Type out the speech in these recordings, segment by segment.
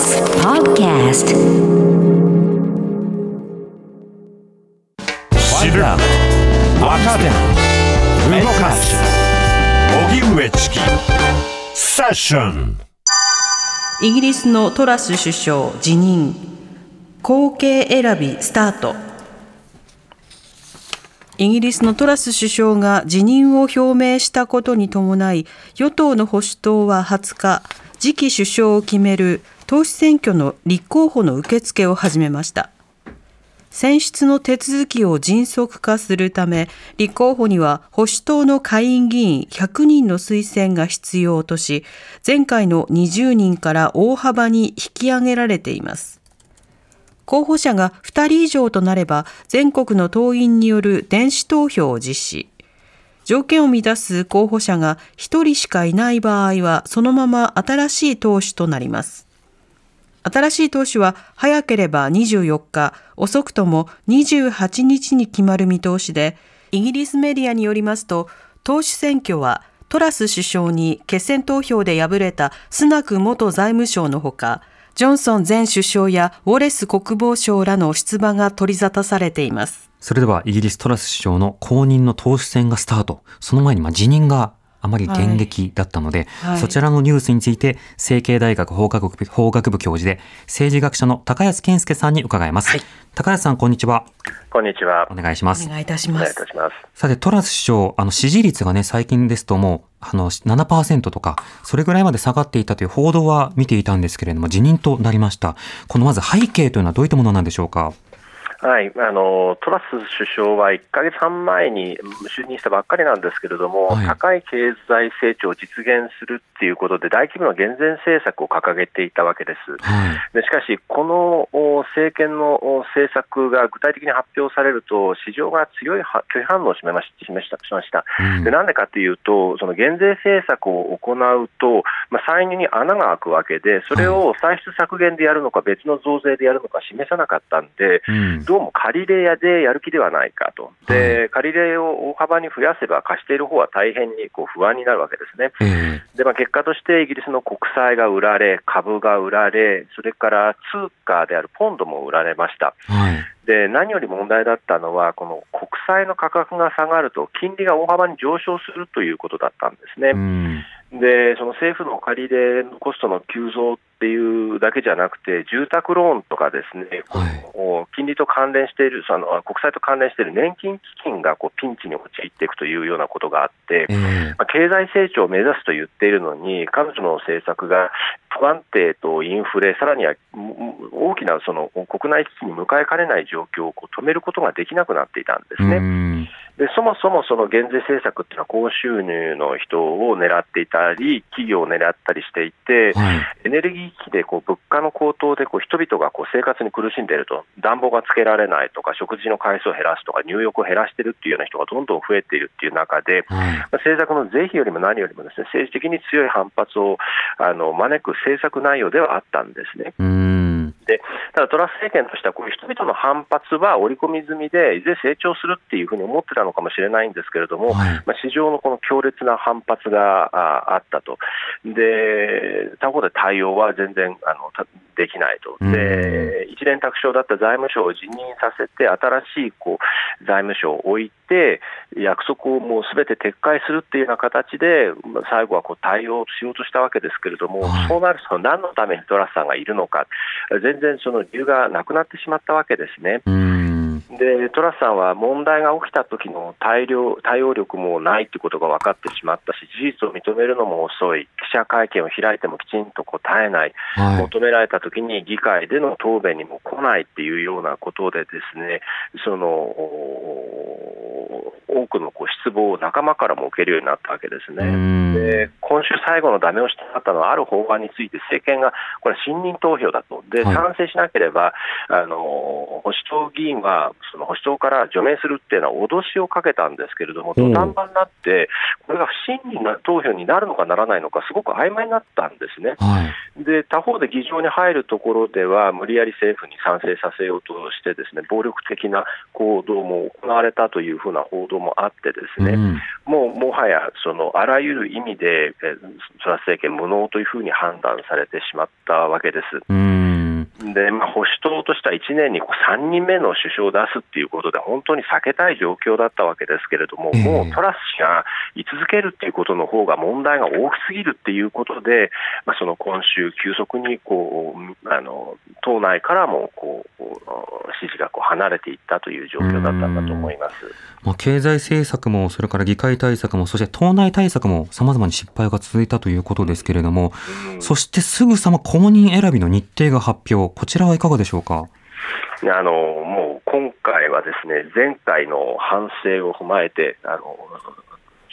TBS Podcast. 知る若手動かす荻上チキセッションイギリスのトラス首相辞任。後継選びスタート。イギリスのトラス首相が辞任を表明したことに伴い与党の保守党は20日次期首相を決める党首選挙の立候補の受付を始めました。選出の手続きを迅速化するため立候補には保守党の下院議員100人の推薦が必要とし前回の20人から大幅に引き上げられています。候補者が2人以上となれば全国の党員による電子投票を実施。条件を満たす候補者が1人しかいない場合はそのまま新しい党首となります。新しい党首は早ければ24日、遅くとも28日に決まる見通しで、イギリスメディアによりますと、党首選挙はトラス首相に決選投票で敗れたスナク元財務相のほか、ジョンソン前首相やウォレス国防相らの出馬が取り沙汰されています。それではイギリストラス首相の後任の党首選がスタート。その前に辞任があまり電撃だったので、はいそちらのニュースについて、成蹊大学法学部法学部教授で、政治学者の高安健介さんに伺います。はい高安さん、こんにちは。こんにちはお。願いします。お願いいたしおます願いいた。します。さて、トラス首相、あの、支持率がね、最近ですともう、あの、7%とか、それぐらいまで下がっていたという報道は見ていたんですけれども、辞任となりました。このまず背景というのはどういったものなんでしょうか？はい、あのトラス首相は1か月半前に就任したばっかりなんですけれども、はい高い経済成長を実現するっていうことで、大規模な減税政策を掲げていたわけです。はい。でしかし、このお政権のお政策が具体的に発表されると、市場が強いは拒否反応を示まし示したしました。うんでなんでかというと、その減税政策を行うと、まあ、歳入に穴が開くわけで、それを歳出削減でやるのか、別の増税でやるのか示さなかったんで、うんどうも借り入れ屋でやる気ではないかと、で借り入れを大幅に増やせば、貸している方は大変にこう不安になるわけですね。えでまあ、結果としてイギリスの国債が売られ、株が売られ、それから通貨であるポンドも売られました。えはい。で何より問題だったのは、この国債の価格が下がると、金利が大幅に上昇するということだったんですね。うん。でその政府の借り入れのコストの急増っていうだけじゃなくて、住宅ローンとかですね、この金利と関連している、その国債と関連している年金基金がこうピンチに陥っていくというようなことがあって、ええまあ経済成長を目指すと言っているのに、彼女の政策が不安定とインフレ、さらにはも大きなその国内危機に迎えかねない状況をこう止めることができなくなっていたんですね。うんでそもそもその減税政策っていうのは高収入の人を狙っていたり、企業を狙ったりしていて、はい。エネルギー危機でこう物価の高騰でこう人々がこう生活に苦しんでいると、暖房がつけられないとか、食事の回数を減らすとか、入浴を減らしているっていうような人がどんどん増えているっていう中で、政策の是非よりも何よりもですね政治的に強い反発をあの招く政策内容ではあったんですね。うん。ただトラス政権としては、こういう人々の反発は織り込み済みで、いずれ成長するっていうふうに思ってたのかもしれないんですけれども、はいまあ、市場のこの強烈な反発がああったと、で他方で対応は全然あのたできないと、で一連卓上だった財務省を辞任させて、新しいこう財務省を置いて、約束をもうすべて撤回するっていうような形で、まあ最後はこう対応しようとしたわけですけれども、はい。そうなると、何のためにトラスさんがいるのか、全然その理由がなくなってしまったわけですね。うん。でトラスさんは問題が起きた時の対応対応力もないということが分かってしまったし、事実を認めるのも遅い、記者会見を開いてもきちんと答えない、はい。求められた時に議会での答弁にも来ないっていうようなことで、ですねそのお多くのこう失望を仲間からも受けるようになったわけですうね。ん。で今週最後のダメ押しとなったのは、ある法案について政権がこれは信任投票だと、ではい賛成しなければ、あの保守党議員はその保守党から除名するっていうのは脅しをかけたんですけれども、土壇場になって、これが不信任な投票になるのかならないのか、すごく曖昧になったんですね。はい。で他方で議場に入るところでは、無理やり政府に賛成させようとして、ですね暴力的な行動も行われたというふうな報道もあってですね、うん。もうもはやそのあらゆる意味で、えトラス政権、無能というふうに判断されてしまったわけです。うん。で、まあ、保守党としては1年にこう3人目の首相を出すっていうことで、本当に避けたい状況だったわけですけれども、ええ。もうトラス氏が居続けるっていうことの方が問題が大きすぎるっていうことで、まあ、その今週、急速にこうあの党内からもこう支持がこう離れていったという状況だったんだと思います。まあ、経済政策も、それから議会対策も、そして党内対策も様々に失敗が続いたということですけれども、そしてすぐさま公認選びの日程が発表。こちらはいかがでしょうかあのもう今回はですね前回の反省を踏まえてあの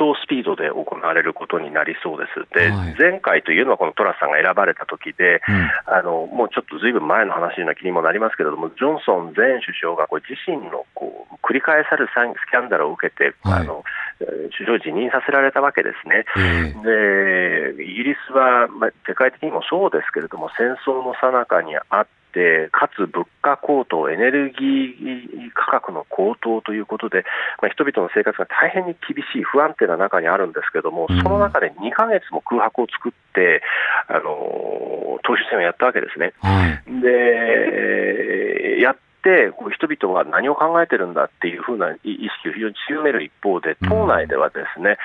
超スピードで行われることになりそうです。で、はい前回というのはこのトラスさんが選ばれた時で、うんあのもうちょっとずいぶん前の話のような気にもなりますけれども、ジョンソン前首相がこう自身のこう繰り返されるスキャンダルを受けて、はいあのえー首相を辞任させられたわけですね。ええでイギリスは、まあ、世界的にもそうですけれども、戦争の最中にあって、かつ物価高騰、エネルギー価格の高騰ということで、まあ、人々の生活が大変に厳しい、不安定な中にあるんですけれども、うんその中で2ヶ月も空白を作って、あの党首選をやったわけですね。はい。で、やっ人々は何を考えてるんだっていうふうな意識を非常に強める一方で、党内ではですね、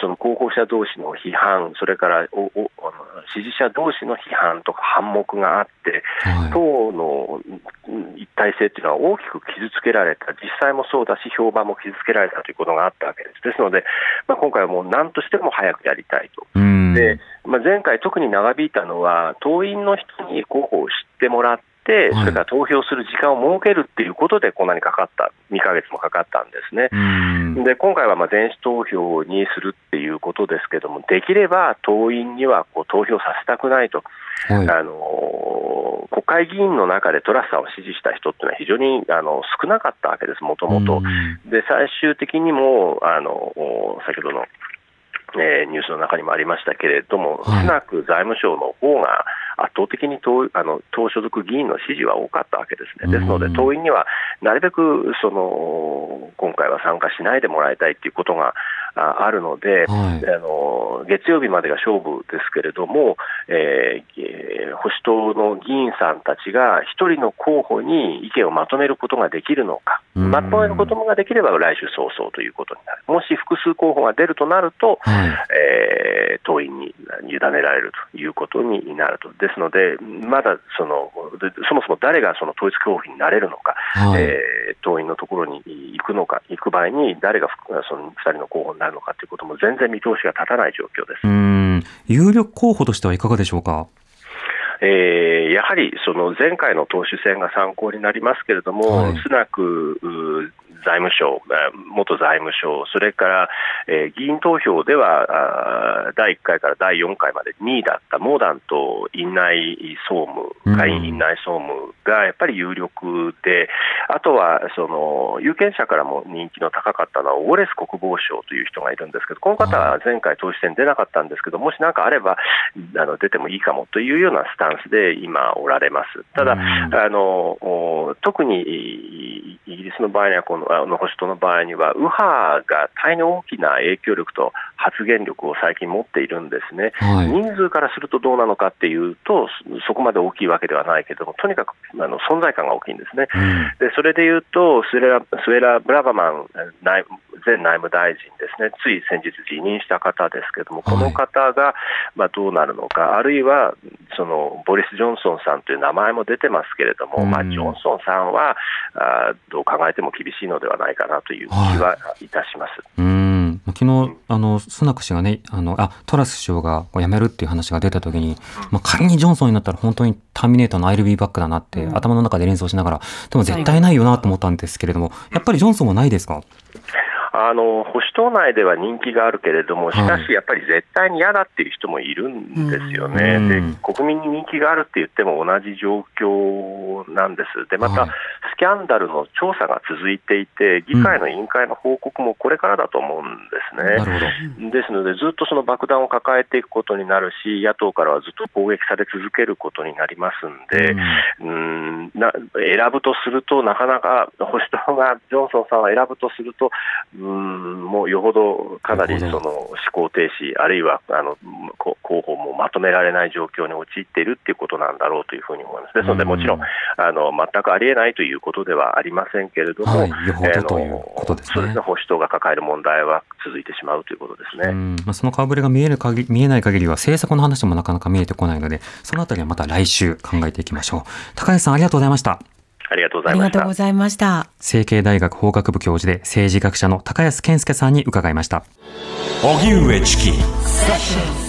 その候補者同士の批判、それからおおあの支持者同士の批判とか反目があって、はい。党のうん一体性っていうのは大きく傷つけられた、実際もそうだし、評判も傷つけられたということがあったわけです。ですので、まあ、今回はもう何としても早くやりたいと。うん。で、まあ、前回、特に長引いたのは、党員の人に候補を知ってもらって、はいそれから投票する時間を設けるっていうことで、こんなにかかった、2ヶ月もかかったんですね。うん。で今回はまあ電子投票にするっていうことですけども、できれば党員にはこう投票させたくないと、はい。あの国会議員の中でトラスさんを支持した人っていうのは非常にあの少なかったわけです、もともと。うんで最終的にもあの先ほどの、えーニュースの中にもありましたけれども、はいスナク財務省の方が圧倒的に党あの党所属議員の支持は多かったわけですね。ですのでうん、党員にはなるべくその今回は参加しないでもらいたいということがああるので、はいあの月曜日までが勝負ですけれども、えーえー保守党の議員さんたちが一人の候補に意見をまとめることができるのか、うんまとめることができれば来週早々ということになる、もし複数候補が出るとなると、はい。えー党員に委ねられるということになると、ですので、まだそのでそもそも誰がその統一候補になれるのか、はい。えー党員のところに行くのか、行く場合に誰がその2人の候補になるのかということも全然見通しが立たない状況です。うん。有力候補としてはいかがでしょうか？えーやはりその前回の党首選が参考になりますけれども、はい。スナクう財務省、えー元財務省、それから、えー議員投票では第1回から第4回まで2位だったモーダント院内総うん。務、下院院内総務がやっぱり有力で、あとはその有権者からも人気の高かったのは、ウォレス国防相という人がいるんですけど、この方は前回党首選出なかったんですけど、もし何かあればあの出てもいいかもというようなスタンスで今、おられます。ただ、うんあのお特にイイギリスの場合にはこの、あの保守党の場合には、右派が大変大きな影響力と発言力を最近持っているんですね。はい。人数からするとどうなのかっていうと、そそこまで大きいわけではないけれども、とにかくあの存在感が大きいんですね。うんでそれでいうとスエラ、スエラ・ブラバマン内前内務大臣ですね、つい先日辞任した方ですけれども、この方が、まあ、どうなるのか、あるいはそのボリス・ジョンソンさんという名前も出てますけれども、うんまあ、ジョンソンさんはあーどう考えても厳しいのではないかなという気はい。たします。うん。昨日、あの、スナク氏がね、あの、あ、トラス首相が辞めるっていう話が出た時に、まあ、仮にジョンソンになったら本当にターミネーターの I'll be back だなって、うん。頭の中で連想しながら、でも絶対ないよなと思ったんですけれども、やっぱりジョンソンはないですか？あの保守党内では人気があるけれども、しかはい。しやっぱり絶対に嫌だっていう人もいるんですよね、うん。で国民に人気があるって言っても同じ状況なんです、でまた、はいスキャンダルの調査が続いていて、議会の委員会の報告もこれからだと思うんですね。なるほど。ですので、ずっとその爆弾を抱えていくことになるし、野党からはずっと攻撃され続けることになりますんで、うんな選ぶとすると、なかなか保守党がジョンソンさんを選ぶとすると、うんもうよほどかなりその思考停止、あるいはあのこ候補もまとめられない状況に陥っているっていうことなんだろうというふうに思います。ですので、もちろんあの全くありえないということではありませんけれども、はいよほどということですねそうですね保守党が抱える問題は続いてしまうということですね。うんまあ、その顔ぶれが見える限り見えない限りは政策の話もなかなか見えてこないので、そのあたりはまた来週考えていきましょう。高橋さんありがとうございました。ありがとうごありざいました。がとうございました。成蹊大学法学部教授で政治学者の高安健介さんに伺いました。荻上チキ